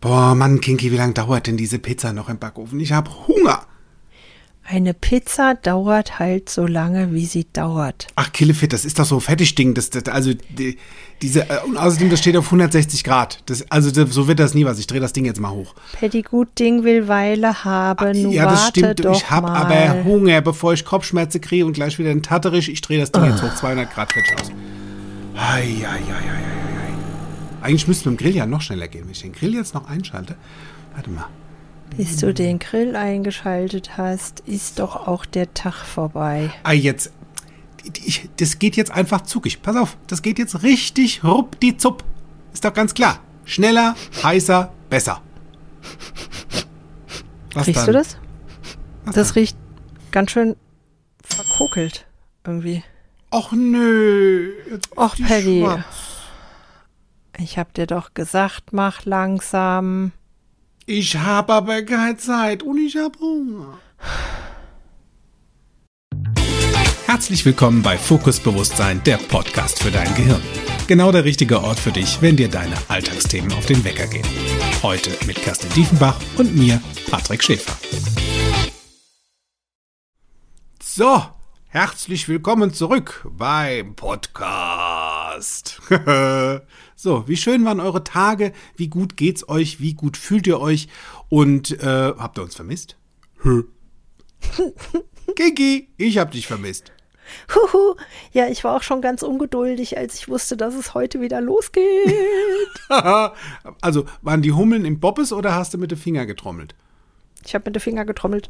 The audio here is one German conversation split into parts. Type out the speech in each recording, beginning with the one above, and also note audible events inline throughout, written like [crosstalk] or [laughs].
Boah, Mann, Kinky, wie lange dauert denn diese Pizza noch im Backofen? Ich habe Hunger. Eine Pizza dauert halt so lange, wie sie dauert. Ach, Killefit, das ist doch so ein Fertigding. Das, das, also, die, diese, äh, und außerdem, das steht auf 160 Grad. Das, also, das, so wird das nie was. Ich drehe das Ding jetzt mal hoch. Pettigut-Ding will Weile haben. Nun ja, das warte stimmt. Doch ich habe aber Hunger, bevor ich Kopfschmerzen kriege und gleich wieder einen Tatterisch. Ich drehe das Ding jetzt hoch 200 Grad fertig aus. Ei, ei, ei, ei, ei. Eigentlich müsste mit dem Grill ja noch schneller gehen. Wenn ich den Grill jetzt noch einschalte. Warte mal. Bis du den Grill eingeschaltet hast, ist doch auch der Tag vorbei. Ah, jetzt. Ich, das geht jetzt einfach zugig. Pass auf, das geht jetzt richtig ruppdizupp. Ist doch ganz klar. Schneller, heißer, besser. Was Riechst dann? du das? Was Das dann? riecht ganz schön verkokelt irgendwie. Och nö. Jetzt Och, die Paddy. schwarz. Ich hab dir doch gesagt, mach langsam. Ich habe aber keine Zeit und ich habe Hunger. Herzlich willkommen bei Fokus Bewusstsein, der Podcast für dein Gehirn. Genau der richtige Ort für dich, wenn dir deine Alltagsthemen auf den Wecker gehen. Heute mit Kerstin Diefenbach und mir, Patrick Schäfer. So, herzlich willkommen zurück beim Podcast. [laughs] so, wie schön waren eure Tage? Wie gut geht's euch? Wie gut fühlt ihr euch? Und äh, habt ihr uns vermisst? Hö. [laughs] Kiki, ich hab dich vermisst. Huhu. Ja, ich war auch schon ganz ungeduldig, als ich wusste, dass es heute wieder losgeht. [laughs] also, waren die Hummeln im Bobbes oder hast du mit dem Finger getrommelt? Ich habe mit den Finger getrommelt.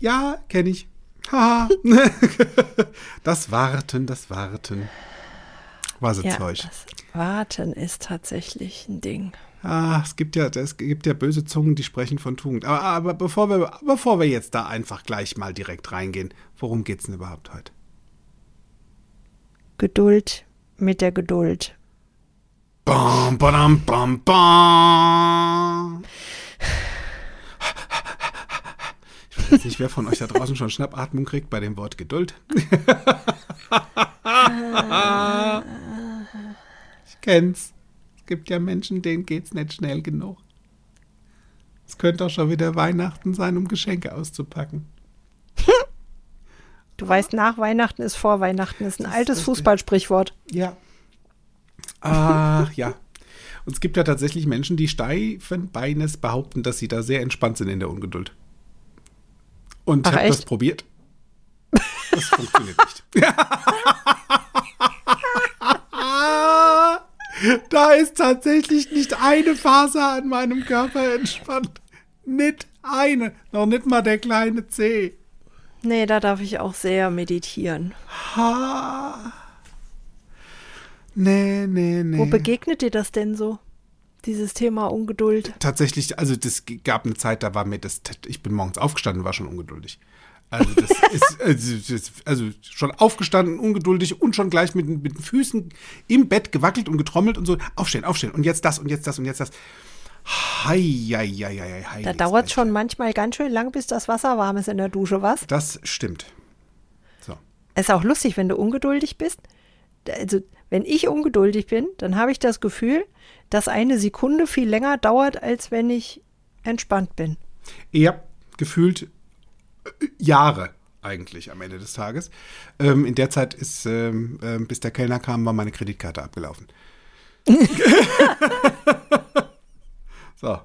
Ja, kenne ich. Haha. [laughs] das Warten, das Warten. Was Ja, Zeug. das Warten ist tatsächlich ein Ding. Ah, es gibt ja, es gibt ja böse Zungen, die sprechen von Tugend. Aber, aber bevor wir, bevor wir jetzt da einfach gleich mal direkt reingehen, worum geht's denn überhaupt heute? Geduld mit der Geduld. Bam, badam, bam, bam. Ich weiß nicht, wer von euch da draußen schon Schnappatmung kriegt bei dem Wort Geduld. [laughs] ich kenn's. Es gibt ja Menschen, denen geht's nicht schnell genug. Es könnte auch schon wieder Weihnachten sein, um Geschenke auszupacken. Du weißt, nach Weihnachten ist vor Weihnachten. Ist ein Das ist altes richtig. Fußballsprichwort. Ja. Ach ja. Und es gibt ja tatsächlich Menschen, die steifen Beines behaupten, dass sie da sehr entspannt sind in der Ungeduld. Und habe das probiert. Das funktioniert nicht. [laughs] da ist tatsächlich nicht eine Faser an meinem Körper entspannt. Nicht eine. Noch nicht mal der kleine Zeh. Nee, da darf ich auch sehr meditieren. Ha. Nee, nee, nee. Wo begegnet dir das denn so? Dieses Thema Ungeduld. tatsächlich, also das gab eine Zeit, da war mir das, ich bin morgens aufgestanden, war schon ungeduldig. Also das [laughs] ist, also, das, also schon aufgestanden, ungeduldig und schon gleich mit, mit den Füßen im Bett gewackelt und getrommelt und so, aufstehen, aufstehen und jetzt das und jetzt das und jetzt das. Hei, hei, hei, hei, hei, Da dauert es schon manchmal ganz schön lang, bis das Wasser warm ist in der Dusche, was? Das stimmt. So. Ist auch lustig, wenn du ungeduldig bist. Also, wenn ich ungeduldig bin, dann habe ich das Gefühl, dass eine Sekunde viel länger dauert, als wenn ich entspannt bin. Ja, gefühlt äh, Jahre eigentlich am Ende des Tages. Ähm, in der Zeit ist, ähm, ähm, bis der Kellner kam, war meine Kreditkarte abgelaufen. [laughs] so.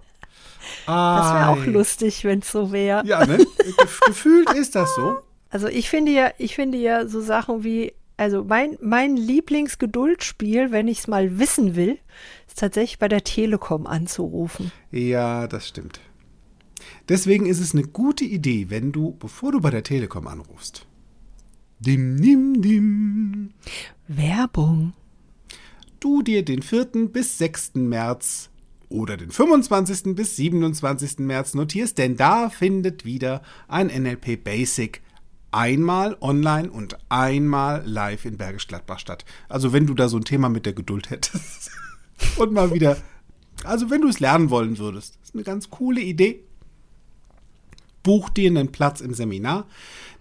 Das wäre auch lustig, wenn es so wäre. Ja, ne? Gef gefühlt ist das so. Also ich finde ja, ich finde ja so Sachen wie, also mein, mein Lieblingsgeduldspiel, wenn ich es mal wissen will, tatsächlich bei der Telekom anzurufen. Ja, das stimmt. Deswegen ist es eine gute Idee, wenn du, bevor du bei der Telekom anrufst, dim, dim, dim, Werbung. du dir den 4. bis 6. März oder den 25. bis 27. März notierst, denn da findet wieder ein NLP Basic einmal online und einmal live in Bergisch Gladbach statt. Also wenn du da so ein Thema mit der Geduld hättest [laughs] und mal wieder, also wenn du es lernen wollen würdest, ist eine ganz coole Idee. buch dir einen Platz im Seminar.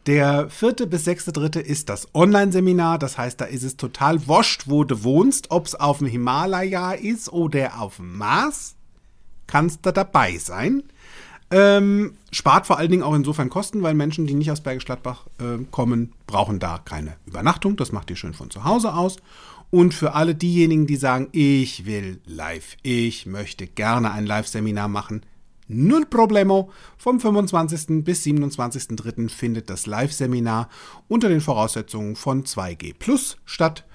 Der vierte bis sechste dritte ist das Online-Seminar. Das heißt, da ist es total wurscht, wo du wohnst, ob es auf dem Himalaya ist oder auf dem Mars. Kannst du dabei sein. Ähm, spart vor allen Dingen auch insofern Kosten, weil Menschen, die nicht aus Bergisch Gladbach äh, kommen, brauchen da keine Übernachtung. Das macht ihr schön von zu Hause aus. Und für alle diejenigen, die sagen, ich will live, ich möchte gerne ein Live-Seminar machen, null Problemo. Vom 25. bis 27.03. findet das Live-Seminar unter den Voraussetzungen von 2G Plus statt.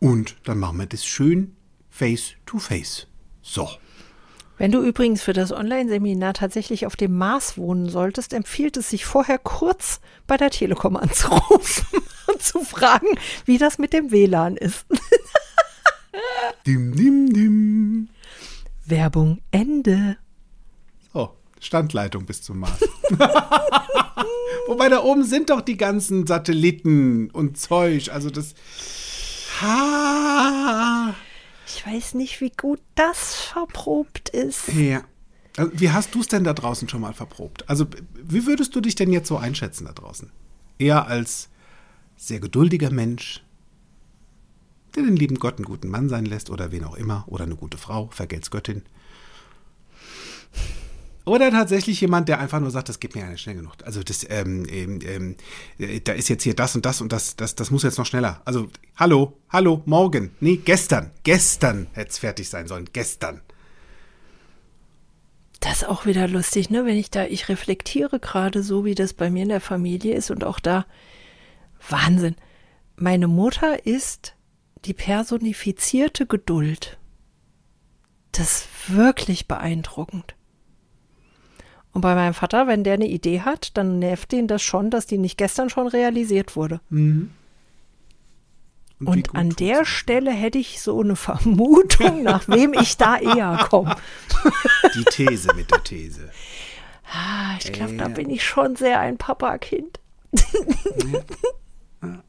Und dann machen wir das schön face to face. So. Wenn du übrigens für das Online-Seminar tatsächlich auf dem Mars wohnen solltest, empfiehlt es sich vorher kurz bei der Telekom anzurufen [laughs] und zu fragen, wie das mit dem WLAN ist. [laughs] dim, dim, dim. Werbung Ende. So, Standleitung bis zum Mars. [laughs] Wobei da oben sind doch die ganzen Satelliten und Zeug. Also das. Ha. Ich weiß nicht, wie gut das verprobt ist. Ja. Also, wie hast du es denn da draußen schon mal verprobt? Also, wie würdest du dich denn jetzt so einschätzen da draußen? Eher als sehr geduldiger Mensch, der den lieben Gott einen guten Mann sein lässt oder wen auch immer, oder eine gute Frau, vergelt's Göttin. Oder tatsächlich jemand, der einfach nur sagt, das geht mir ja nicht schnell genug. Also das, ähm, ähm, ähm, da ist jetzt hier das und das und das, das, das muss jetzt noch schneller. Also, hallo, hallo, morgen. Nee, gestern. Gestern hätte es fertig sein sollen. Gestern. Das ist auch wieder lustig, ne? Wenn ich da, ich reflektiere gerade so, wie das bei mir in der Familie ist und auch da. Wahnsinn. Meine Mutter ist die personifizierte Geduld. Das ist wirklich beeindruckend. Und bei meinem Vater, wenn der eine Idee hat, dann nervt ihn das schon, dass die nicht gestern schon realisiert wurde. Mhm. Und, Und an der Stelle hätte ich so eine Vermutung, [laughs] nach wem ich da eher komme. Die These mit der These. Ah, ich glaube, äh, da bin ich schon sehr ein Papa-Kind. Ja.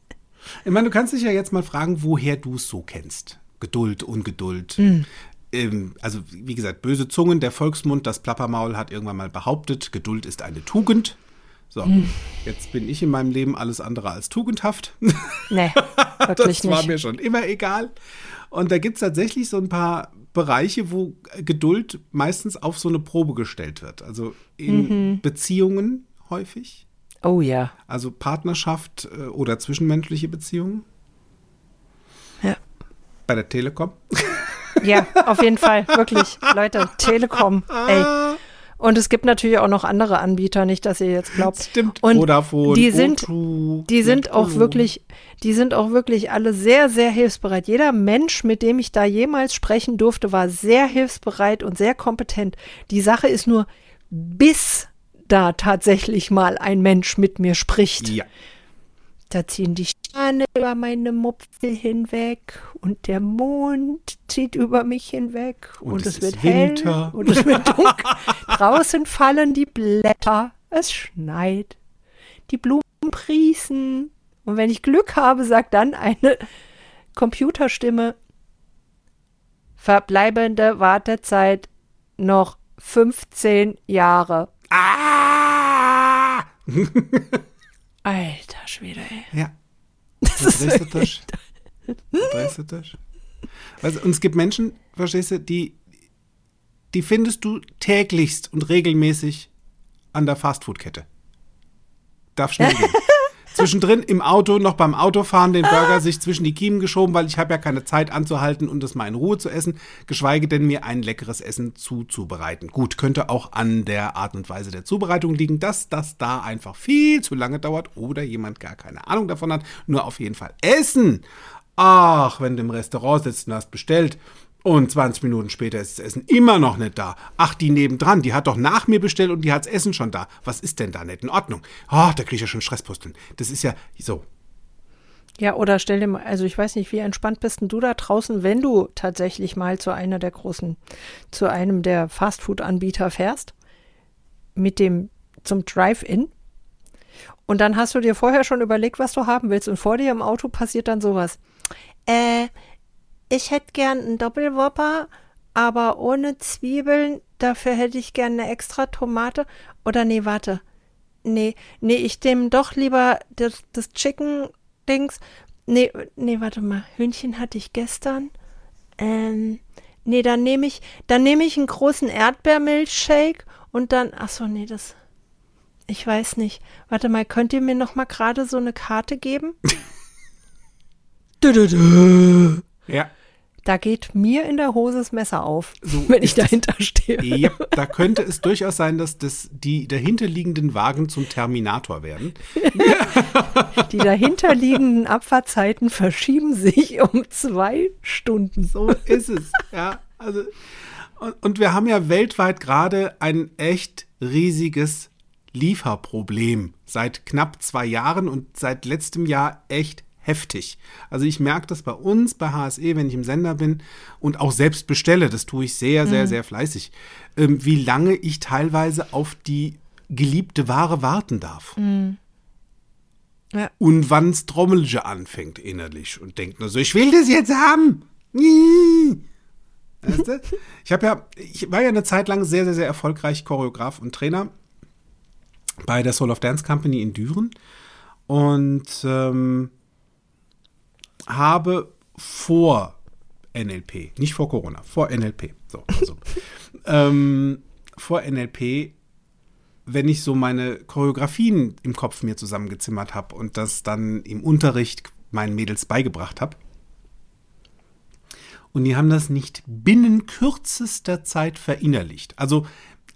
Ich meine, du kannst dich ja jetzt mal fragen, woher du es so kennst. Geduld, Ungeduld. Mhm ähm, also wie gesagt, böse Zungen, der Volksmund, das Plappermaul hat irgendwann mal behauptet, Geduld ist eine Tugend. So, hm. jetzt bin ich in meinem Leben alles andere als tugendhaft. Nee, [laughs] wirklich das war nicht. mir schon immer egal. Und da gibt es tatsächlich so ein paar Bereiche, wo Geduld meistens auf so eine Probe gestellt wird. Also in mhm. Beziehungen häufig. Oh ja. Also Partnerschaft äh, oder zwischenmenschliche Beziehungen. Ja. Bei der Telekom. [laughs] Ja, auf jeden Fall, wirklich. Leute, Telekom, ey. Und es gibt natürlich auch noch andere Anbieter, nicht, dass ihr jetzt glaubt. Stimmt. Und Vodafone, die sind, die sind auch wirklich, die sind auch wirklich alle sehr, sehr hilfsbereit. Jeder Mensch, mit dem ich da jemals sprechen durfte, war sehr hilfsbereit und sehr kompetent. Die Sache ist nur, bis da tatsächlich mal ein Mensch mit mir spricht. Ja. Da ziehen die Sterne über meine Mupfel hinweg und der Mond zieht über mich hinweg und, und es, es wird Winter. hell und es wird dunkel. [laughs] Draußen fallen die Blätter, es schneit, die Blumen prießen und wenn ich Glück habe, sagt dann eine Computerstimme verbleibende Wartezeit noch 15 Jahre. Ah! [laughs] Alter Schwede, ey. Ja. Das ist wirklich... Also, und es gibt Menschen, verstehst du, die, die findest du täglichst und regelmäßig an der Fastfood-Kette. Darf schnell gehen. [laughs] Zwischendrin im Auto, noch beim Autofahren, den Burger sich zwischen die Kiemen geschoben, weil ich habe ja keine Zeit anzuhalten und das mal in Ruhe zu essen, geschweige denn mir ein leckeres Essen zuzubereiten. Gut, könnte auch an der Art und Weise der Zubereitung liegen, dass das da einfach viel zu lange dauert oder jemand gar keine Ahnung davon hat. Nur auf jeden Fall Essen. Ach, wenn du im Restaurant sitzt und hast bestellt und 20 Minuten später ist das Essen immer noch nicht da. Ach, die nebendran, die hat doch nach mir bestellt und die hat das Essen schon da. Was ist denn da nicht in Ordnung? Oh, da kriege ich ja schon Stresspusteln. Das ist ja so. Ja, oder stell dir mal, also ich weiß nicht, wie entspannt bist denn du da draußen, wenn du tatsächlich mal zu einer der großen, zu einem der Fastfood-Anbieter fährst, mit dem zum Drive-In. Und dann hast du dir vorher schon überlegt, was du haben willst. Und vor dir im Auto passiert dann sowas. Äh, ich hätte gern einen Doppelwhopper, aber ohne Zwiebeln. Dafür hätte ich gern eine extra Tomate. Oder nee, warte. nee, nee, ich nehme doch lieber das, das Chicken-Dings. Nee, nee, warte mal. Hühnchen hatte ich gestern. Ähm, nee, dann nehme ich, dann nehme ich einen großen Erdbeermilchshake und dann, ach so, nee, das, ich weiß nicht. Warte mal, könnt ihr mir noch mal gerade so eine Karte geben? [laughs] Ja. Da geht mir in der Hose das Messer auf, So wenn ich dahinter stehe. Ja, da könnte es durchaus sein, dass das, die dahinterliegenden Wagen zum Terminator werden. [laughs] Die dahinterliegenden Abfahrtzeiten verschieben sich um zwei Stunden. So ist es. Ja, also und, und wir haben ja weltweit gerade ein echt riesiges Lieferproblem seit knapp zwei Jahren und seit letztem Jahr echt heftig. Also ich merke das bei uns, bei HSE, wenn ich im Sender bin und auch selbst bestelle, das tue ich sehr, sehr, sehr fleißig, ähm, wie lange ich teilweise auf die geliebte Ware warten darf. Ja. Und wann's Trommelge anfängt innerlich und denkt nur so, ich will das jetzt haben. Weißt du? Ich habe ja, ich war ja eine Zeit lang sehr, sehr, sehr erfolgreich Choreograf und Trainer bei der Soul of Dance Company in Düren und ähm, habe vor NLP, nicht vor Corona, vor NLP, so, also, [laughs] ähm, vor NLP, wenn ich so meine Choreografien im Kopf mir zusammengezimmert habe und das dann im Unterricht meinen Mädels beigebracht habe. Und die haben das nicht binnen kürzester Zeit verinnerlicht. Also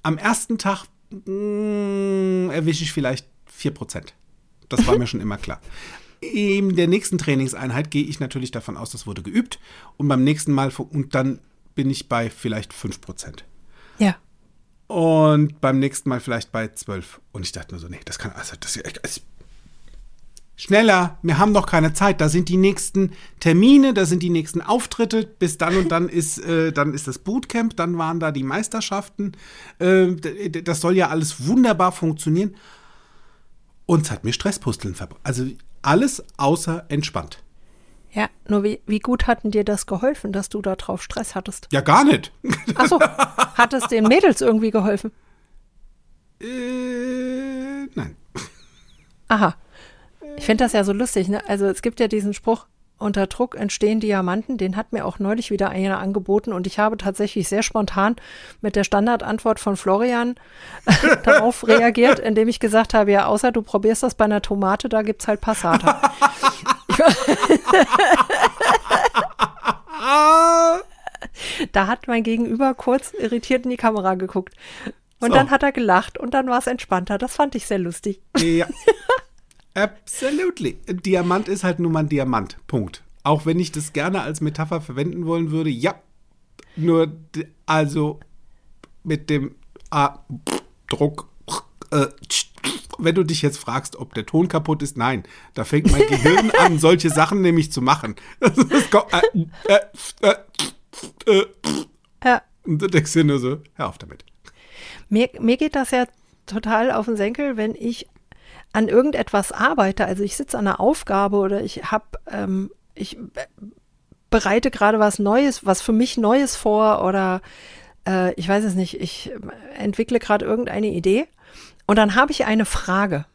am ersten Tag mm, erwische ich vielleicht 4%. Das war mir [laughs] schon immer klar. In der nächsten Trainingseinheit gehe ich natürlich davon aus, das wurde geübt. Und beim nächsten Mal, und dann bin ich bei vielleicht 5%. Ja. Und beim nächsten Mal vielleicht bei 12. Und ich dachte nur so, nee, das kann, also das ist. Schneller, wir haben noch keine Zeit. Da sind die nächsten Termine, da sind die nächsten Auftritte. Bis dann und dann ist, äh, dann ist das Bootcamp, dann waren da die Meisterschaften. Äh, das soll ja alles wunderbar funktionieren. Und es hat mir Stresspusteln verbracht. Also alles außer entspannt. Ja, nur wie, wie gut hatten dir das geholfen, dass du da drauf Stress hattest? Ja, gar nicht. Achso, hat es den Mädels irgendwie geholfen? äh, nein. Aha. Ich finde das ja so lustig, ne? Also es gibt ja diesen Spruch, unter Druck entstehen Diamanten, den hat mir auch neulich wieder einer angeboten und ich habe tatsächlich sehr spontan mit der Standardantwort von Florian [laughs] darauf [laughs] reagiert, indem ich gesagt habe, ja, außer du probierst das bei einer Tomate, da gibt's halt Passata. [laughs] da hat mein Gegenüber kurz irritiert in die Kamera geguckt. Und So. dann hat er gelacht und dann war es entspannter. Das fand ich sehr lustig. Ja. Absolutely. Diamant ist halt nun mal ein Diamant. Punkt. Auch wenn ich das gerne als Metapher verwenden wollen würde, ja. Nur, also mit dem ah, Druck. Äh, wenn du dich jetzt fragst, ob der Ton kaputt ist, nein. Da fängt mein [laughs] Gehirn an, solche Sachen nämlich zu machen. Kommt, äh, äh, äh, äh, Ja. und du denkst dir nur so, hör auf damit. Mir, mir geht das ja total auf den Senkel, wenn ich an irgendetwas arbeite. Also ich sitze an einer Aufgabe oder ich habe, ähm, ich be- bereite gerade was Neues, was für mich Neues vor oder äh, ich weiß es nicht, ich äh, entwickle gerade irgendeine Idee und dann habe ich eine Frage.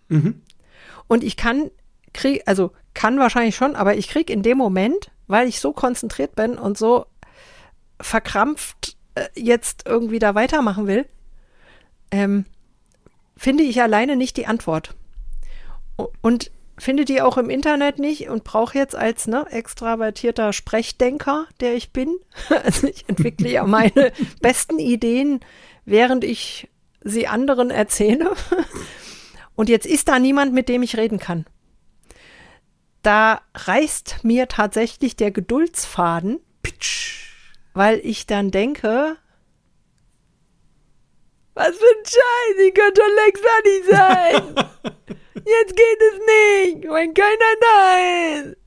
Und ich kann, krieg, also kann wahrscheinlich schon, aber ich kriege in dem Moment, weil ich so konzentriert bin und so verkrampft äh, jetzt irgendwie da weitermachen will, ähm, finde ich alleine nicht die Antwort. Und finde die auch im Internet nicht und brauche jetzt als ne, extravertierter Sprechdenker, der ich bin, [laughs] also ich entwickle ja meine [laughs] besten Ideen, während ich sie anderen erzähle. [laughs] Und jetzt ist da niemand, mit dem ich reden kann. Da reißt mir tatsächlich der Geduldsfaden, weil ich dann denke, was für ein Scheiß, ich könnte schon längst fertig sein. Jetzt geht es nicht, wenn keiner da ist.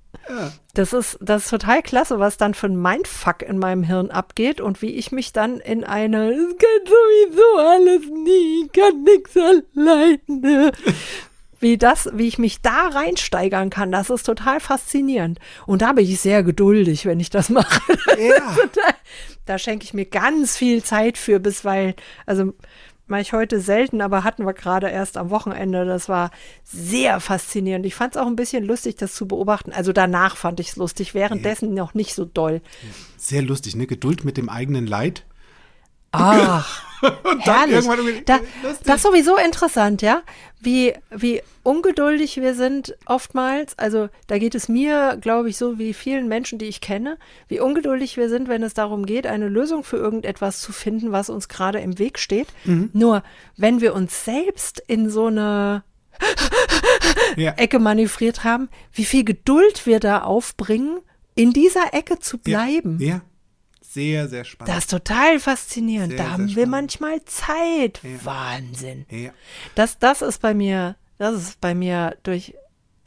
Das ist, das ist total klasse, was dann für ein Mindfuck in meinem Hirn abgeht und wie ich mich dann in eine, es geht sowieso alles nie, ich kann nix alleine. [laughs] Wie das, wie ich mich da reinsteigern kann, das ist total faszinierend. Und da bin ich sehr geduldig, wenn ich das mache. Ja. [laughs] da, da schenke ich mir ganz viel Zeit für, bisweilen, also mache ich heute selten, aber hatten wir gerade erst am Wochenende. Das war sehr faszinierend. Ich fand es auch ein bisschen lustig, das zu beobachten. Also danach fand ich es lustig, währenddessen noch nicht so doll. Sehr lustig, ne? Geduld mit dem eigenen Leid. Ach, [laughs] herrlich. Da, das ist sowieso interessant, ja, wie, wie ungeduldig wir sind oftmals. Also da geht es mir, glaube ich, so wie vielen Menschen, die ich kenne, wie ungeduldig wir sind, wenn es darum geht, eine Lösung für irgendetwas zu finden, was uns gerade im Weg steht. Mhm. Nur, wenn wir uns selbst in so eine ja. Ecke manövriert haben, wie viel Geduld wir da aufbringen, in dieser Ecke zu bleiben. Ja. ja. Sehr, sehr spannend. Das ist total faszinierend. Sehr, da haben wir manchmal Zeit. Ja. Wahnsinn. ja. Das, das ist bei mir, das ist bei mir durch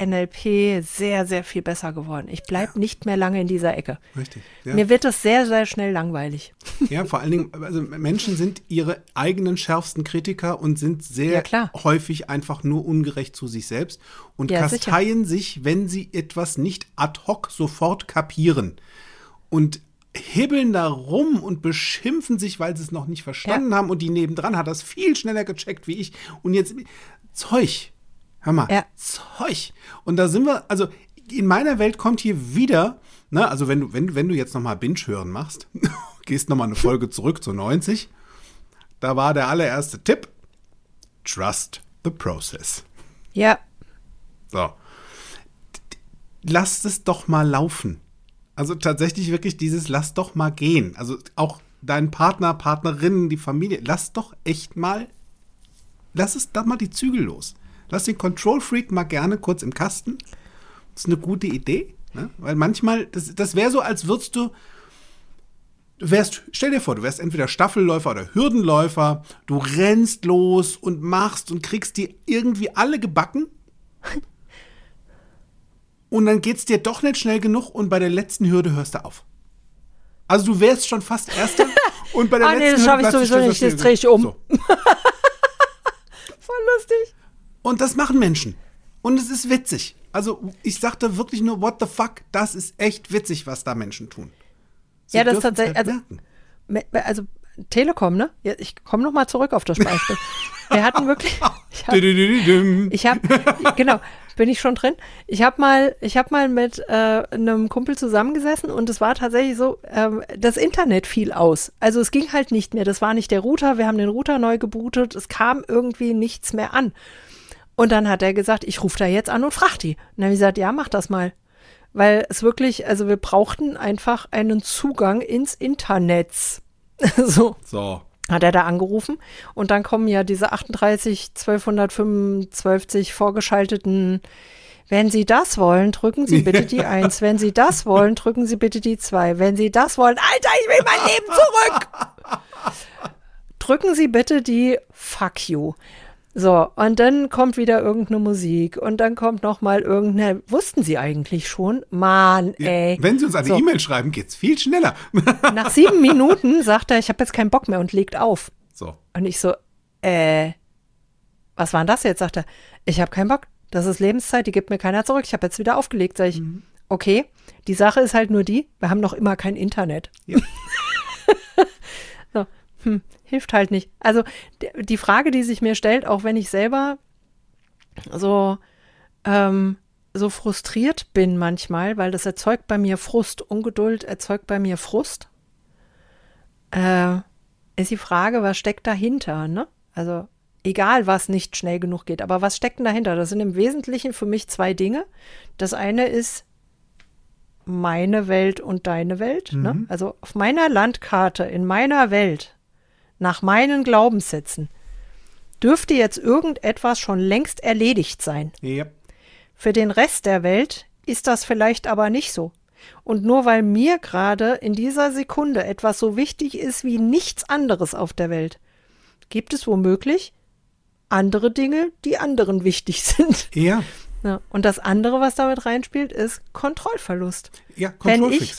NLP sehr, sehr viel besser geworden. Ich bleibe nicht mehr lange in dieser Ecke. Richtig. Ja. Mir wird das sehr, sehr schnell langweilig. Ja, vor allen Dingen, also Menschen sind ihre eigenen schärfsten Kritiker und sind sehr Ja, klar. häufig einfach nur ungerecht zu sich selbst und Ja, sicher. kasteien sich, wenn sie etwas nicht ad hoc sofort kapieren. Und hibbeln da rum und beschimpfen sich, weil sie es noch nicht verstanden haben und die nebendran hat das viel schneller gecheckt wie ich. Und jetzt Zeug. Hör mal, Ja. Zeug. Und da sind wir, also in meiner Welt kommt hier wieder, ne, also wenn du, wenn, wenn du jetzt nochmal Binge hören machst, [laughs] gehst nochmal eine Folge zurück zu 90, da war der allererste Tipp, trust the process. Ja, So. Lasst es doch mal laufen. Also tatsächlich wirklich dieses lass doch mal gehen. Also auch dein Partner, Partnerin, die Familie, lass doch echt mal, lass es da mal die Zügel los. Lass den Control Freak mal gerne kurz im Kasten. Das ist eine gute Idee, ne? weil manchmal, das, das wäre so, als würdest du, du wärst, stell dir vor, du wärst entweder Staffelläufer oder Hürdenläufer, du rennst los und machst und kriegst die irgendwie alle gebacken und dann geht's dir doch nicht schnell genug und bei der letzten Hürde hörst du auf. Also du wärst schon fast Erster [laughs] und bei der Ah, nee, letzten das schaff ich sowieso nicht, das dreh ich um. So. [laughs] voll lustig. Und das machen Menschen. Und es ist witzig. Also ich sagte wirklich nur, what the fuck, das ist echt witzig, was da Menschen tun. Sie Ja, das tatsächlich- halt also- Also Telekom, ne? Ich komme noch mal zurück auf das Beispiel. [laughs] Wir hatten wirklich, [laughs] ich hab, habe, genau, bin ich schon drin. Ich habe mal, ich habe mal mit äh, einem Kumpel zusammengesessen und es war tatsächlich so, ähm, das Internet fiel aus. Also es ging halt nicht mehr. Das war nicht der Router. Wir haben den Router neu gebootet. Es kam irgendwie nichts mehr an. Und dann hat er gesagt, ich rufe da jetzt an und frag die. Und dann habe ich gesagt, ja, mach das mal. Weil es wirklich, also wir brauchten einfach einen Zugang ins Internet. [laughs] so So. Hat er da angerufen und dann kommen ja diese 38 1225 vorgeschalteten wenn Sie das wollen, drücken Sie bitte die [laughs] 1. Wenn Sie das wollen, drücken Sie bitte die 2. Wenn Sie das wollen, Alter, ich will mein Leben zurück. [laughs] drücken Sie bitte die Fuck you. So, und dann kommt wieder irgendeine Musik und dann kommt noch mal irgendeine, wussten Sie eigentlich schon? Mann, ey. Wenn Sie uns eine So. E-Mail schreiben, geht's viel schneller. [laughs] Nach sieben Minuten sagt er, ich habe jetzt keinen Bock mehr und legt auf. so. Und ich so, äh, was war denn das jetzt? Sagt er, ich habe keinen Bock. Das ist Lebenszeit, die gibt mir keiner zurück. Ich habe jetzt wieder aufgelegt. Sag ich, okay, die Sache ist halt nur die, wir haben noch immer kein Internet. Ja. [laughs] hm, hilft halt nicht. Also die, Frage, die sich mir stellt, auch wenn ich selber so, ähm, so frustriert bin manchmal, weil das erzeugt bei mir Frust. Ungeduld erzeugt bei mir Frust. Äh, ist die Frage, was steckt dahinter, ne? Also egal, was nicht schnell genug geht, aber was steckt denn dahinter? Das sind im Wesentlichen für mich zwei Dinge. Das eine ist meine Welt und deine Welt. Ne? Also auf meiner Landkarte, in meiner Welt, nach meinen Glaubenssätzen, dürfte jetzt irgendetwas schon längst erledigt sein. Ja. Für den Rest der Welt ist das vielleicht aber nicht so. Und nur weil mir gerade in dieser Sekunde etwas so wichtig ist wie nichts anderes auf der Welt, gibt es womöglich andere Dinge, die anderen wichtig [laughs] sind. Ja. Ja, und das andere, was damit reinspielt, ist Kontrollverlust. Ja, Wenn Control ich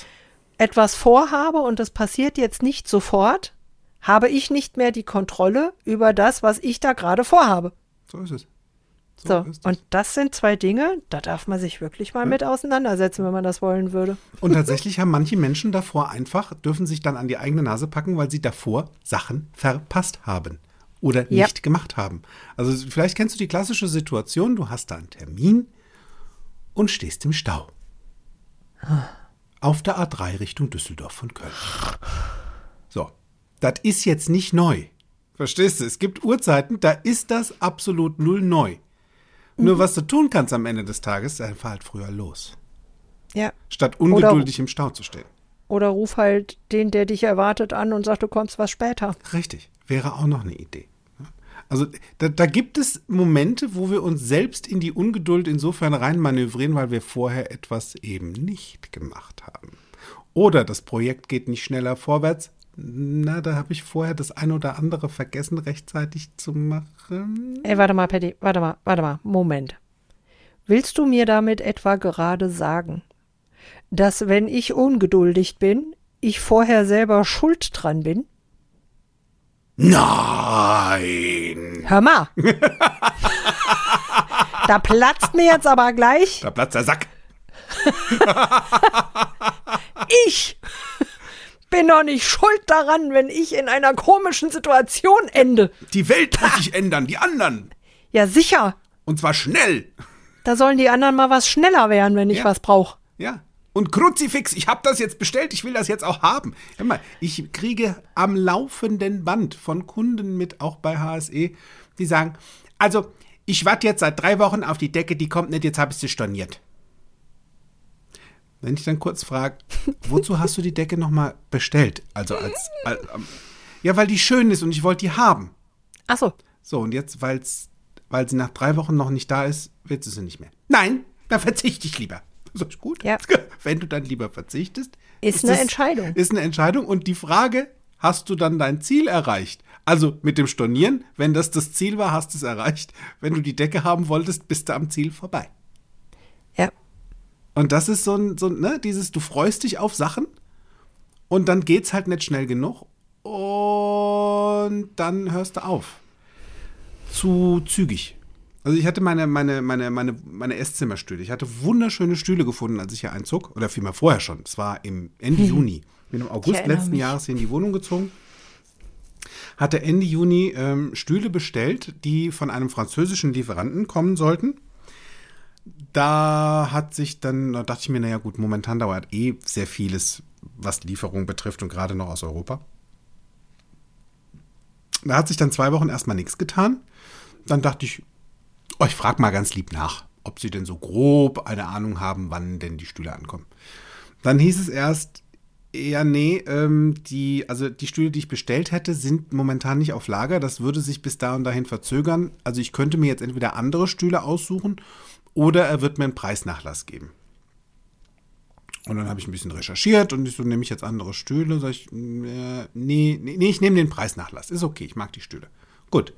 etwas vorhabe und das passiert jetzt nicht sofort, habe ich nicht mehr die Kontrolle über das, was ich da gerade vorhabe. So ist es. So, es. und das sind zwei Dinge, da darf man sich wirklich mal mit auseinandersetzen, wenn man das wollen würde. Und tatsächlich haben manche Menschen davor einfach, dürfen sich dann an die eigene Nase packen, weil sie davor Sachen verpasst haben. oder Ja. nicht gemacht haben. Also vielleicht kennst du die klassische Situation, du hast da einen Termin und stehst im Stau. Auf der A3 Richtung Düsseldorf von Köln. Das ist jetzt nicht neu. Verstehst du? Es gibt Uhrzeiten, da ist das absolut null neu. Nur was du tun kannst am Ende des Tages, dann fahr halt früher los. Ja. Statt ungeduldig im Stau zu stehen. Oder ruf halt den, der dich erwartet, an und sag, du kommst was später. Richtig, wäre auch noch eine Idee. Also da, da gibt es Momente, wo wir uns selbst in die Ungeduld insofern reinmanövrieren, weil wir vorher etwas eben nicht gemacht haben. Oder das Projekt geht nicht schneller vorwärts. Na, da habe ich vorher das ein oder andere vergessen, rechtzeitig zu machen. Ey, warte mal, Patty, warte mal, warte mal, Moment. Willst du mir damit etwa gerade sagen, dass wenn ich ungeduldig bin, ich vorher selber schuld dran bin? Nein! Hör mal. [laughs] da platzt mir jetzt aber gleich Da platzt der Sack. ich bin doch nicht schuld daran, wenn ich in einer komischen Situation ende. Die Welt muss sich ändern, die anderen. Ja, sicher. Und zwar schnell. Da sollen die anderen mal was schneller werden, wenn ich Ja. was brauche. Ja. Und Kruzifix, ich habe das jetzt bestellt, ich will das jetzt auch haben. Hör mal, ich kriege am laufenden Band von Kunden mit, auch bei HSE, die sagen, also ich warte jetzt seit drei Wochen auf die Decke, die kommt nicht, jetzt habe ich sie storniert. Wenn ich dann kurz frage, wozu hast du die Decke nochmal bestellt? Also als, als ja, weil die schön ist und ich wollte die haben. Ach so. So, und jetzt, weil's, weil sie nach drei Wochen noch nicht da ist, willst du sie nicht mehr. Nein, dann verzichte ich lieber. So ist gut. Ja. [laughs] Wenn du dann lieber verzichtest. Ist eine das- Entscheidung. Ist eine Entscheidung. Und die Frage, hast du dann dein Ziel erreicht? Also mit dem Stornieren, wenn das das Ziel war, hast du es erreicht. Wenn du die Decke haben wolltest, bist du am Ziel vorbei. Und das ist so ein, so ne, dieses, du freust dich auf Sachen und dann geht's halt nicht schnell genug und dann hörst du auf. Zu zügig. Also ich hatte meine, meine, meine, meine, meine Esszimmerstühle. Ich hatte wunderschöne Stühle gefunden, als ich hier einzog. Oder vielmehr vorher schon. Es war im Ende Juni. Bin im August letzten mich. Jahres hier in die Wohnung gezogen. Hatte Ende Juni ähm, Stühle bestellt, die von einem französischen Lieferanten kommen sollten. Da hat sich dann, da dachte ich mir, naja gut, momentan dauert eh sehr vieles, was Lieferung betrifft und gerade noch aus Europa. Da hat sich dann zwei Wochen erstmal nichts getan. Dann dachte ich, oh, ich frage mal ganz lieb nach, ob sie denn so grob eine Ahnung haben, wann denn die Stühle ankommen. Dann hieß es erst, ja, nee, ähm, die, also die Stühle, die ich bestellt hätte, sind momentan nicht auf Lager. Das würde sich bis da und dahin verzögern. Also ich könnte mir jetzt entweder andere Stühle aussuchen oder er wird mir einen Preisnachlass geben. Und dann habe ich ein bisschen recherchiert und ich so, nehme ich jetzt andere Stühle? Sag ich, äh, nee, nee, nee, ich nehme den Preisnachlass. Ist okay, ich mag die Stühle. Gut.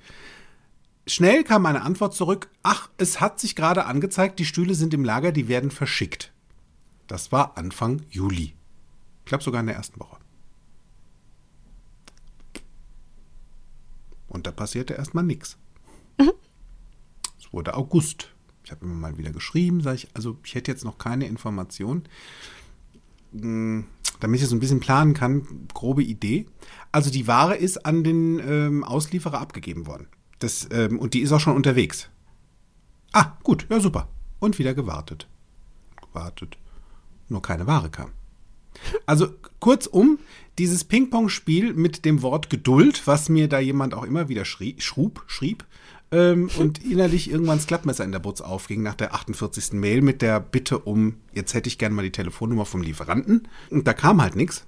Schnell kam eine Antwort zurück, ach, es hat sich gerade angezeigt, die Stühle sind im Lager, die werden verschickt. Das war Anfang Juli. Ich glaube sogar in der ersten Woche. Und da passierte erstmal nichts. Es wurde August. Ich habe immer mal wieder geschrieben, sage ich, also ich hätte jetzt noch keine Information. Hm, Damit ich so ein bisschen planen kann, grobe Idee. Also die Ware ist an den ähm, Auslieferer abgegeben worden. Das, ähm, und die ist auch schon unterwegs. Ah, gut, ja super. Und wieder gewartet. Gewartet. Nur keine Ware kam. Also kurzum, dieses Ping-Pong-Spiel mit dem Wort Geduld, was mir da jemand auch immer wieder schrie, schrub, schrieb, ähm, und innerlich irgendwann das Klappmesser in der Butz aufging nach der 48. Mail mit der Bitte um, jetzt hätte ich gerne mal die Telefonnummer vom Lieferanten. Und da kam halt nichts.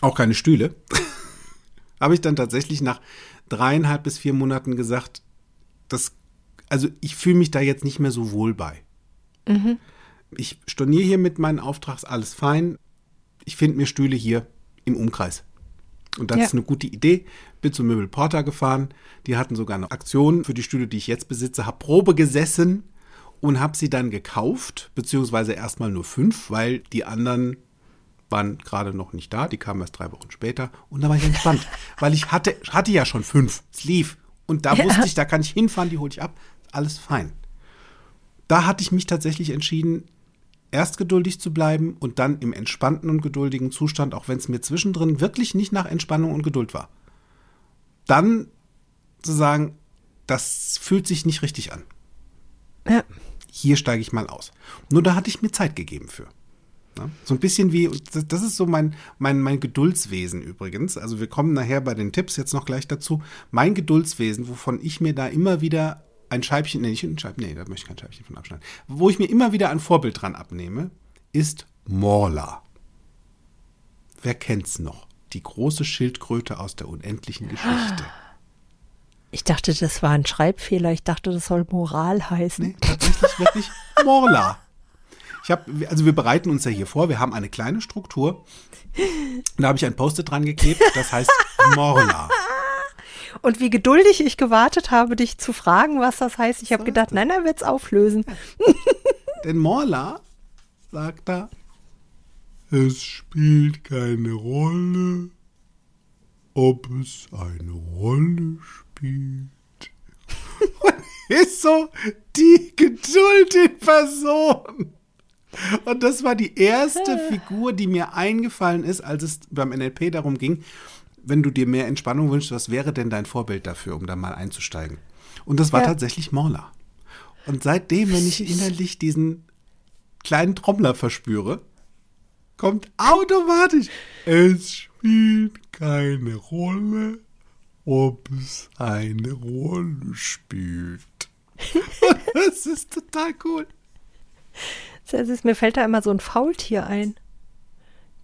Auch keine Stühle. [laughs] Habe ich dann tatsächlich nach dreieinhalb bis vier Monaten gesagt, das, also ich fühle mich da jetzt nicht mehr so wohl bei. Ich storniere hier mit meinen Auftrags alles fein. Ich finde mir Stühle hier im Umkreis. Und das Ja. ist eine gute Idee. Bin zu Möbel Porter gefahren. Die hatten sogar eine Aktion für die Stühle, die ich jetzt besitze. Habe Probe gesessen und habe sie dann gekauft, beziehungsweise erstmal nur fünf, weil die anderen waren gerade noch nicht da. Die kamen erst drei Wochen später. Und da war ich entspannt, [laughs] weil ich hatte, hatte ja schon fünf. Es lief. Und da Ja. wusste ich, da kann ich hinfahren, die hole ich ab. Alles fein. Da hatte ich mich tatsächlich entschieden, erst geduldig zu bleiben und dann im entspannten und geduldigen Zustand, auch wenn es mir zwischendrin wirklich nicht nach Entspannung und Geduld war. dann zu sagen, das fühlt sich nicht richtig an. Ja. Hier steige ich mal aus. Nur da hatte ich mir Zeit gegeben für. Ja, so ein bisschen wie, das ist so mein, mein, mein Geduldswesen übrigens. Also wir kommen nachher bei den Tipps jetzt noch gleich dazu. Mein Geduldswesen, wovon ich mir da immer wieder ein Scheibchen, nee, nicht ein Scheibchen, nee, da möchte ich kein Scheibchen von abschneiden. Wo ich mir immer wieder ein Vorbild dran abnehme, ist Morla. Wer kennt's noch? Die große Schildkröte aus der unendlichen Geschichte. Ich dachte, das war ein Schreibfehler. Ich dachte, das soll Moral heißen. Nee, tatsächlich wirklich Morla. Ich habe, also wir bereiten uns ja hier vor, wir haben eine kleine Struktur. Da habe ich ein Post-it dran geklebt, das heißt Morla. Und wie geduldig ich gewartet habe, dich zu fragen, was das heißt. Ich habe gedacht, nein, er wird es auflösen. [laughs] Denn Morla sagt da, es spielt keine Rolle, ob es eine Rolle spielt. [laughs] Und ist so die Geduld in Person. Und das war die erste [laughs] Figur, die mir eingefallen ist, als es beim NLP darum ging, wenn du dir mehr Entspannung wünschst, was wäre denn dein Vorbild dafür, um da mal einzusteigen? Und das war Ja. tatsächlich Morla. Und seitdem, wenn ich innerlich diesen kleinen Trommler verspüre, kommt automatisch, es spielt keine Rolle, ob es eine Rolle spielt. [laughs] Das ist total cool. Ist, mir fällt da immer so ein Faultier ein.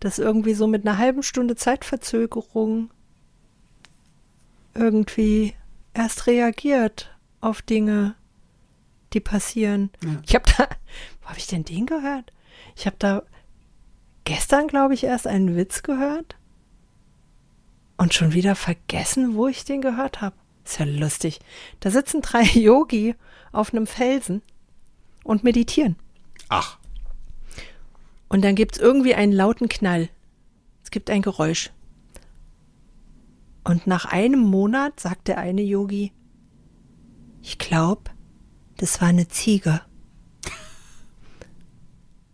Das irgendwie so mit einer halben Stunde Zeitverzögerung irgendwie erst reagiert auf Dinge, die passieren. Ja. Ich habe da, wo habe ich denn den gehört? Ich habe da gestern, glaube ich, erst einen Witz gehört und schon wieder vergessen, wo ich den gehört habe. Ist ja lustig. Da sitzen drei [laughs] Yogi auf einem Felsen und meditieren. Ach, Und dann gibt es irgendwie einen lauten Knall. Es gibt ein Geräusch. Und nach einem Monat sagt der eine Yogi, ich glaube, das war eine Ziege.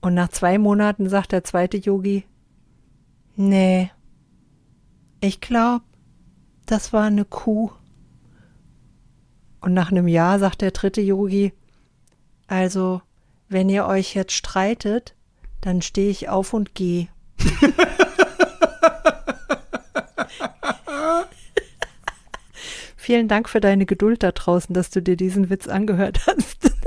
Und nach zwei Monaten sagt der zweite Yogi, nee, ich glaube, das war eine Kuh. Und nach einem Jahr sagt der dritte Yogi, also, wenn ihr euch jetzt streitet, dann stehe ich auf und gehe. [laughs] Vielen Dank für deine Geduld da draußen, dass du dir diesen Witz angehört hast. [laughs]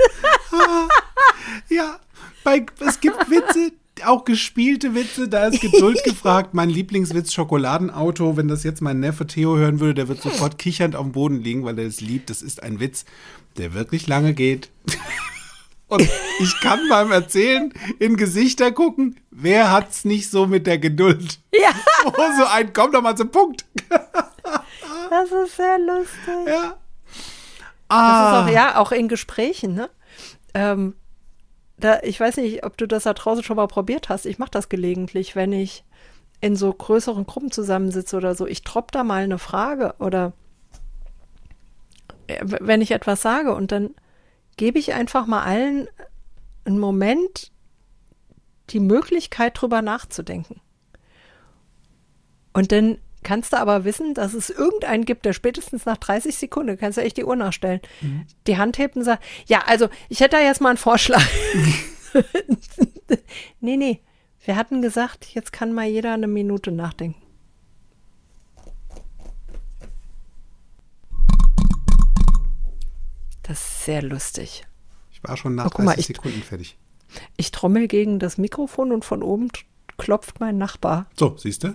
Ja, bei, es gibt Witze, auch gespielte Witze, da ist Geduld [laughs] gefragt. Mein Lieblingswitz, Schokoladenauto. Wenn das jetzt mein Neffe Theo hören würde, der wird sofort kichernd auf dem Boden liegen, weil er es liebt. Das ist ein Witz, der wirklich lange geht. Und ich kann beim Erzählen in Gesichter gucken, wer hat's nicht so mit der Geduld? Ja, [laughs] Oh, so ein, komm doch mal zum Punkt. [laughs] das ist sehr lustig. Ja. Das Ah, ist auch, ja, auch in Gesprächen, ne? Ähm, da, ich weiß nicht, ob du das da draußen schon mal probiert hast. Ich mache das gelegentlich, wenn ich in so größeren Gruppen zusammensitze oder so. Ich droppe da mal eine Frage oder äh, wenn ich etwas sage und dann gebe ich einfach mal allen einen Moment die Möglichkeit, drüber nachzudenken. Und dann kannst du aber wissen, dass es irgendeinen gibt, der spätestens nach 30 Sekunden, kannst du echt die Uhr nachstellen, die Hand hebt und sagt, ja, also ich hätte da jetzt mal einen Vorschlag. [laughs] [laughs] nee, nee, wir hatten gesagt, jetzt kann mal jeder eine Minute nachdenken. Das ist sehr lustig. ich war schon nach Oh, guck mal, 30 ich- Sekunden fertig. Ich trommel gegen das Mikrofon und von oben klopft mein Nachbar. So, siehst du?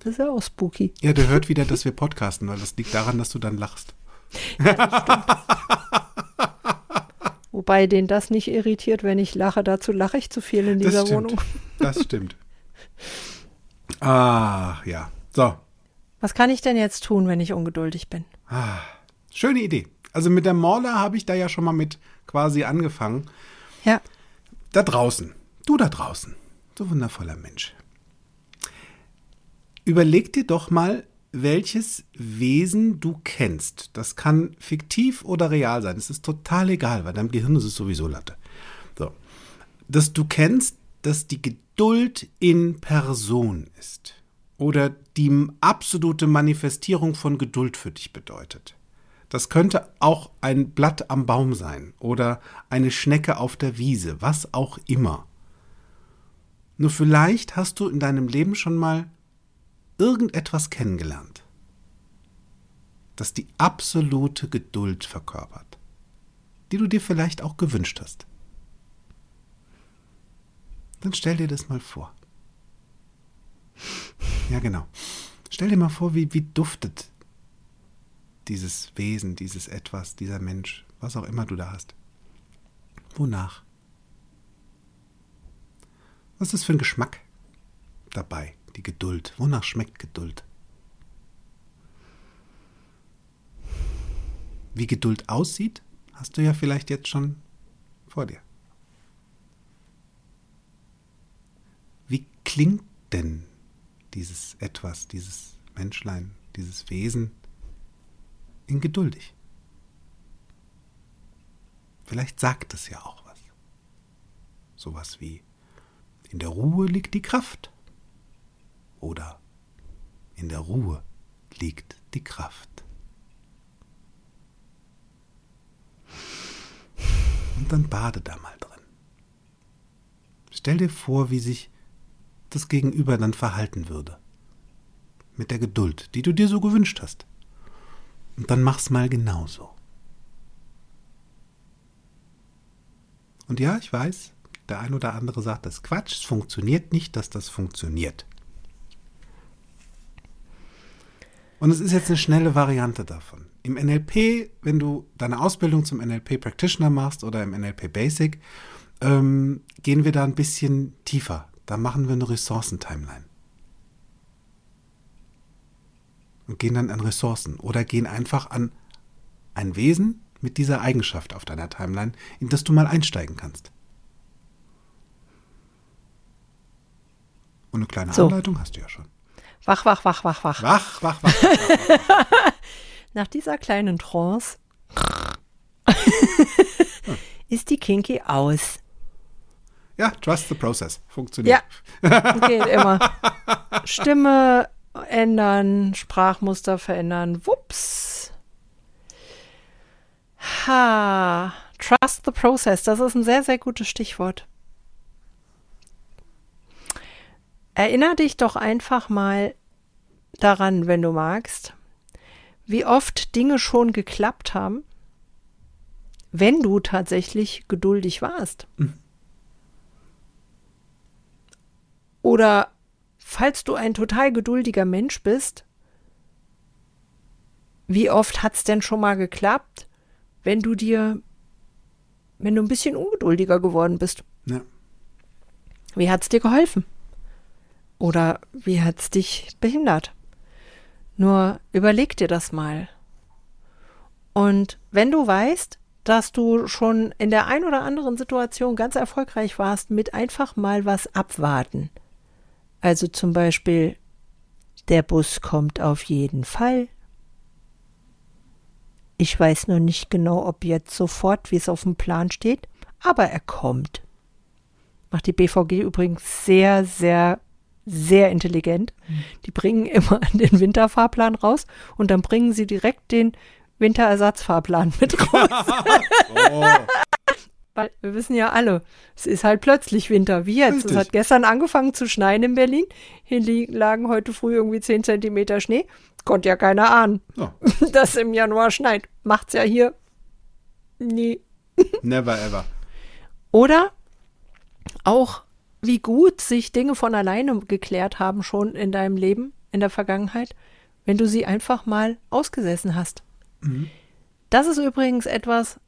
Das ist ja auch spooky. Ja, der hört wieder, dass wir podcasten, weil das liegt daran, dass du dann lachst. Wobei den das nicht irritiert, wenn ich lache. Dazu lache ich zu viel in dieser das. Wohnung. Das stimmt. Ah, ja. So, Was kann ich denn jetzt tun, wenn ich ungeduldig bin? schöne Idee. Also mit der Morla habe ich da ja schon mal mit quasi angefangen. Ja. Da draußen, du da draußen, so wundervoller Mensch. Überleg dir doch mal, welches Wesen du kennst. Das kann fiktiv oder real sein. Es ist total egal, weil deinem Gehirn ist es sowieso Latte. So. Dass du kennst, dass die Geduld in Person ist. oder die absolute Manifestierung von Geduld für dich bedeutet. Das könnte auch ein Blatt am Baum sein oder eine Schnecke auf der Wiese, was auch immer. Nur vielleicht hast du in deinem Leben schon mal irgendetwas kennengelernt, das die absolute Geduld verkörpert, die du dir vielleicht auch gewünscht hast. Dann stell dir das mal vor. Ja, genau. Stell dir mal vor, wie, wie duftet dieses Wesen, dieses Etwas, dieser Mensch, was auch immer du da hast. Wonach? Was ist für ein Geschmack dabei? Die Geduld. Wonach schmeckt Geduld? Wie Geduld aussieht, hast du ja vielleicht jetzt schon vor dir. Wie klingt denn dieses Etwas, dieses Menschlein, dieses Wesen in geduldig? Vielleicht sagt es ja auch was. Sowas wie in der Ruhe liegt die Kraft oder in der Ruhe liegt die Kraft. Und dann bade da mal drin. Stell dir vor, wie sich das Gegenüber dann verhalten würde. Mit der Geduld, die du dir so gewünscht hast. Und dann mach's mal genauso. Und ja, ich weiß, der ein oder andere sagt, das Quatsch, es funktioniert nicht, dass das funktioniert. Und es ist jetzt eine schnelle Variante davon. Im NLP, wenn du deine Ausbildung zum NLP Practitioner machst oder im NLP Basic, ähm, gehen wir da ein bisschen tiefer. Da machen wir eine Ressourcen-Timeline. Und gehen dann an Ressourcen oder gehen einfach an ein Wesen mit dieser Eigenschaft auf deiner Timeline, in das du mal einsteigen kannst. Und eine kleine so. Anleitung hast du ja schon. Wach, wach, wach, wach, wach. Wach, wach, wach. wach, wach. [laughs] Nach dieser kleinen Trance [laughs] ist die Kinky aus. Ja, trust the process. Funktioniert. Ja, geht immer. [laughs] Stimme ändern, Sprachmuster verändern. Wups. Ha. Trust the process. Das ist ein sehr, sehr gutes Stichwort. Erinner dich doch einfach mal daran, wenn du magst, wie oft Dinge schon geklappt haben, wenn du tatsächlich geduldig warst. Mhm. Oder falls du ein total geduldiger Mensch bist, wie oft hat es denn schon mal geklappt, wenn du dir, wenn du ein bisschen ungeduldiger geworden bist? Ja. Wie hat es dir geholfen? Oder wie hat es dich behindert? Nur überleg dir das mal. Und wenn du weißt, dass du schon in der ein oder anderen Situation ganz erfolgreich warst mit einfach mal was abwarten. Also zum Beispiel, der Bus kommt auf jeden Fall. Ich weiß noch nicht genau, ob jetzt sofort, wie es auf dem Plan steht, aber er kommt. Macht die BVG übrigens sehr, sehr sehr intelligent. Die bringen immer [laughs] den Winterfahrplan raus und dann bringen sie direkt den Winterersatzfahrplan mit raus. [laughs] [laughs] oh. Weil wir wissen ja alle, es ist halt plötzlich Winter. Wie jetzt? Richtig. Es hat gestern angefangen zu schneien in Berlin. Hier lagen heute früh irgendwie 10 Zentimeter Schnee. Konnte ja keiner ahnen, oh. [laughs] dass im Januar schneit. Macht's ja hier nie. [laughs] Never ever. Oder auch wie gut sich Dinge von alleine geklärt haben schon in deinem Leben, in der Vergangenheit, wenn du sie einfach mal ausgesessen hast. Mhm. Das ist übrigens etwas,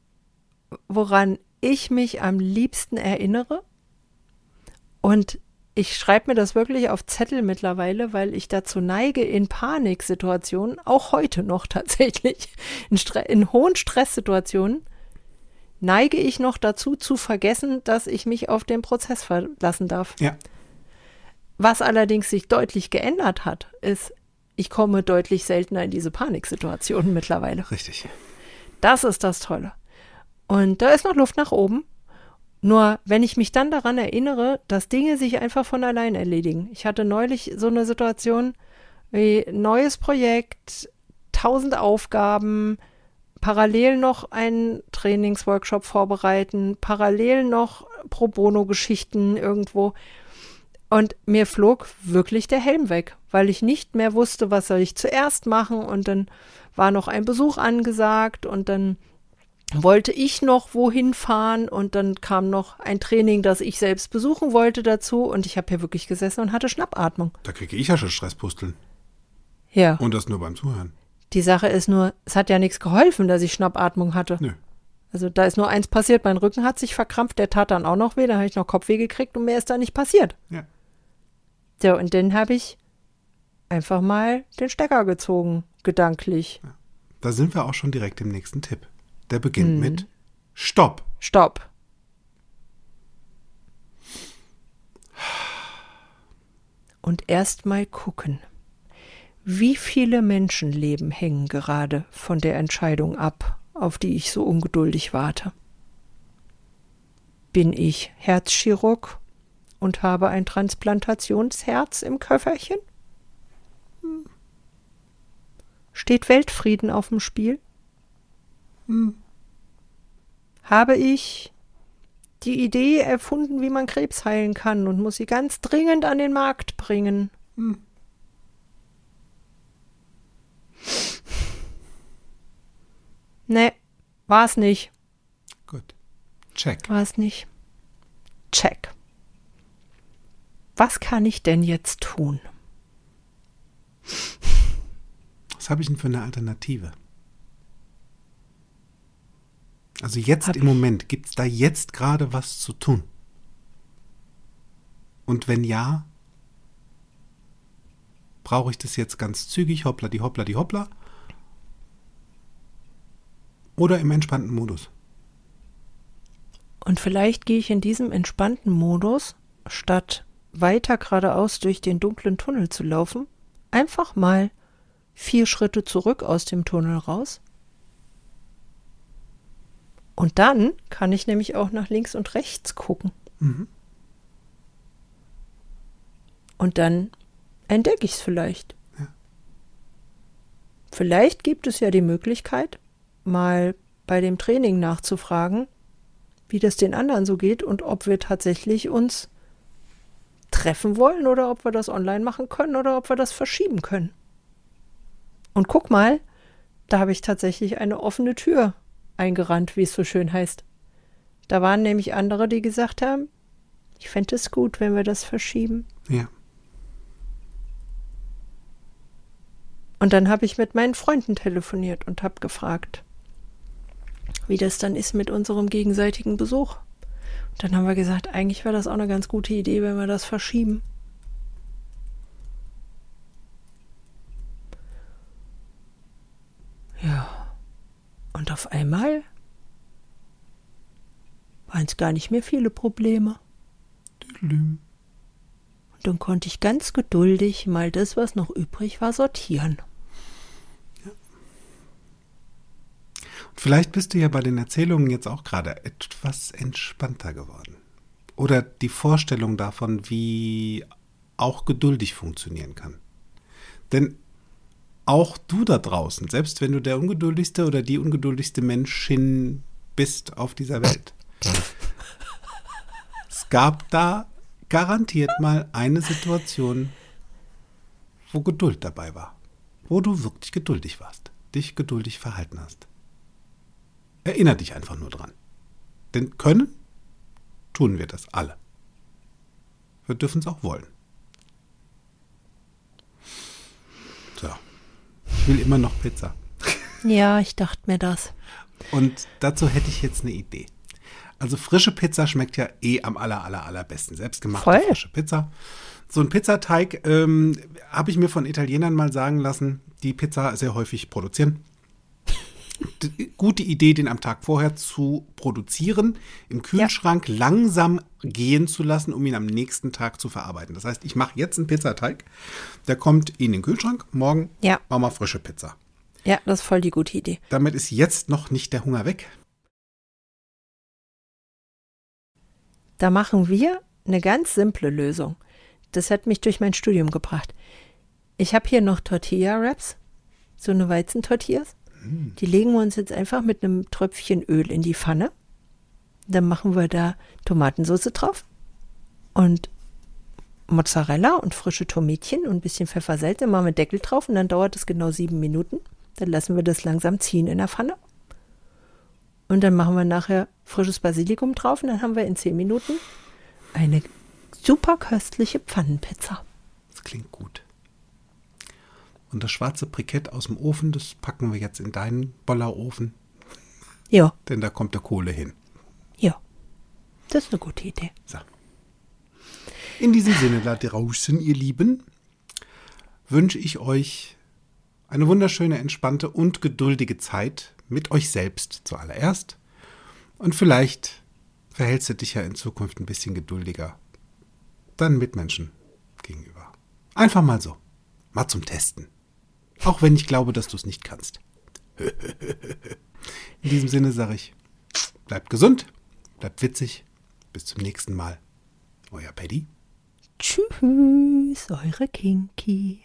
woran ich mich am liebsten erinnere. Und ich schreibe mir das wirklich auf Zettel mittlerweile, weil ich dazu neige, in Paniksituationen, auch heute noch [laughs] tatsächlich, in, in hohen Stresssituationen, neige ich noch dazu zu vergessen, dass ich mich auf den Prozess verlassen darf. Ja. Was allerdings sich deutlich geändert hat, ist, ich komme deutlich seltener in diese Paniksituationen mittlerweile. Richtig. Das ist das Tolle. Und da ist noch Luft nach oben. Nur wenn ich mich dann daran erinnere, dass Dinge sich einfach von allein erledigen. Ich hatte neulich so eine Situation, Wie neues Projekt, tausend Aufgaben, parallel noch einen Trainingsworkshop vorbereiten, parallel noch Pro Bono-Geschichten irgendwo. Und mir flog wirklich der Helm weg, weil ich nicht mehr wusste, was soll ich zuerst machen. Und dann war noch ein Besuch angesagt und dann wollte ich noch wohin fahren und dann kam noch ein Training, das ich selbst besuchen wollte dazu und ich habe hier wirklich gesessen und hatte Schnappatmung. Da kriege ich ja schon Stresspusteln. Ja. Und das nur beim Zuhören. Die Sache ist nur, es hat ja nichts geholfen, dass ich Schnappatmung hatte. Nö. Also da ist nur eins passiert, mein Rücken hat sich verkrampft, der tat dann auch noch weh, da habe ich noch Kopfweh gekriegt und mehr ist da nicht passiert. Ja. So, und dann habe ich einfach mal den Stecker gezogen, gedanklich. Da sind wir auch schon direkt im nächsten Tipp. Der beginnt mit Stopp. Stopp. Und erst mal gucken. Wie viele Menschenleben hängen gerade von der Entscheidung ab, auf die ich so ungeduldig warte? Bin ich Herzchirurg und habe ein Transplantationsherz im Köfferchen? Hm. Steht Weltfrieden auf dem Spiel? Hm. Habe ich die Idee erfunden, wie man Krebs heilen kann und muss sie ganz dringend an den Markt bringen? Hm. Nee, war es nicht. Gut. Check. War es nicht. Check. Was kann ich denn jetzt tun? Was habe ich denn für eine Alternative? Also jetzt Hab im Moment, gibt es da jetzt gerade was zu tun? Und wenn ja, brauche ich das jetzt ganz zügig, hoppla die hoppla die hoppla? Oder im entspannten Modus? Und vielleicht gehe ich in diesem entspannten Modus, statt weiter geradeaus durch den dunklen Tunnel zu laufen, einfach mal vier Schritte zurück aus dem Tunnel raus. Und dann kann ich nämlich auch nach links und rechts gucken. Mhm. Und dann entdecke ich es vielleicht. Ja. Vielleicht gibt es ja die Möglichkeit, mal bei dem Training nachzufragen, wie das den anderen so geht und ob wir tatsächlich uns treffen wollen oder ob wir das online machen können oder ob wir das verschieben können. Und guck mal, da habe ich tatsächlich eine offene Tür eingerannt, wie es so schön heißt. Da waren nämlich andere, die gesagt haben, ich fände es gut, wenn wir das verschieben. Ja. Und dann habe ich mit meinen Freunden telefoniert und habe gefragt, wie das dann ist mit unserem gegenseitigen Besuch. Und dann haben wir gesagt, eigentlich wäre das auch eine ganz gute Idee, wenn wir das verschieben. Auf einmal waren es gar nicht mehr viele Probleme. Und dann konnte ich ganz geduldig mal das, was noch übrig war, sortieren. Vielleicht bist du ja bei den Erzählungen jetzt auch gerade etwas entspannter geworden. Oder die Vorstellung davon, wie auch geduldig funktionieren kann. Denn auch du da draußen, selbst wenn du der ungeduldigste oder die ungeduldigste Menschin bist auf dieser Welt, [laughs] es gab da garantiert mal eine Situation, wo Geduld dabei war. Wo du wirklich geduldig warst, dich geduldig verhalten hast. Erinner dich einfach nur dran. Denn können, tun wir das alle. Wir dürfen es auch wollen. So. Ich will immer noch Pizza. Ja, ich dachte mir das. Und dazu hätte ich jetzt eine Idee. Also frische Pizza schmeckt ja eh am aller, aller, allerbesten. Selbstgemachte Voll. frische Pizza. So ein Pizzateig ähm, habe ich mir von Italienern mal sagen lassen, die Pizza sehr häufig produzieren. Gute Idee, den am Tag vorher zu produzieren, im Kühlschrank langsam gehen zu lassen, um ihn am nächsten Tag zu verarbeiten. Das heißt, ich mache jetzt einen Pizzateig, der kommt in den Kühlschrank, morgen Ja. machen wir frische Pizza. Ja, das ist voll die gute Idee. Damit ist jetzt noch nicht der Hunger weg. Da machen wir eine ganz simple Lösung. Das hat mich durch mein Studium gebracht. Ich habe hier noch Tortilla-Wraps, so eine Weizentortillas. Die legen wir uns jetzt einfach mit einem Tröpfchen Öl in die Pfanne. Dann machen wir da Tomatensauce drauf und Mozzarella und frische Tomätchen und ein bisschen Pfeffersalz. Dann machen wir Deckel drauf und dann dauert es genau sieben Minuten. Dann lassen wir das langsam ziehen in der Pfanne. Und dann machen wir nachher frisches Basilikum drauf und dann haben wir in zehn Minuten eine super köstliche Pfannenpizza. Das klingt gut. Und das schwarze Brikett aus dem Ofen, das packen wir jetzt in deinen Bollerofen, Ja, denn da kommt der Kohle hin. ja. Das ist eine gute Idee. So. In diesem Sinne da draußen, ihr Lieben, wünsche ich euch eine wunderschöne, entspannte und geduldige Zeit mit euch selbst zuallererst. Und vielleicht verhältst du dich ja in Zukunft ein bisschen geduldiger deinen Mitmenschen gegenüber. Einfach mal so. Mal zum Testen. Auch wenn ich glaube, dass du es nicht kannst. [laughs] In diesem Sinne sage ich, bleibt gesund, bleibt witzig. Bis zum nächsten Mal. Euer Paddy. Tschüss, eure Kinky.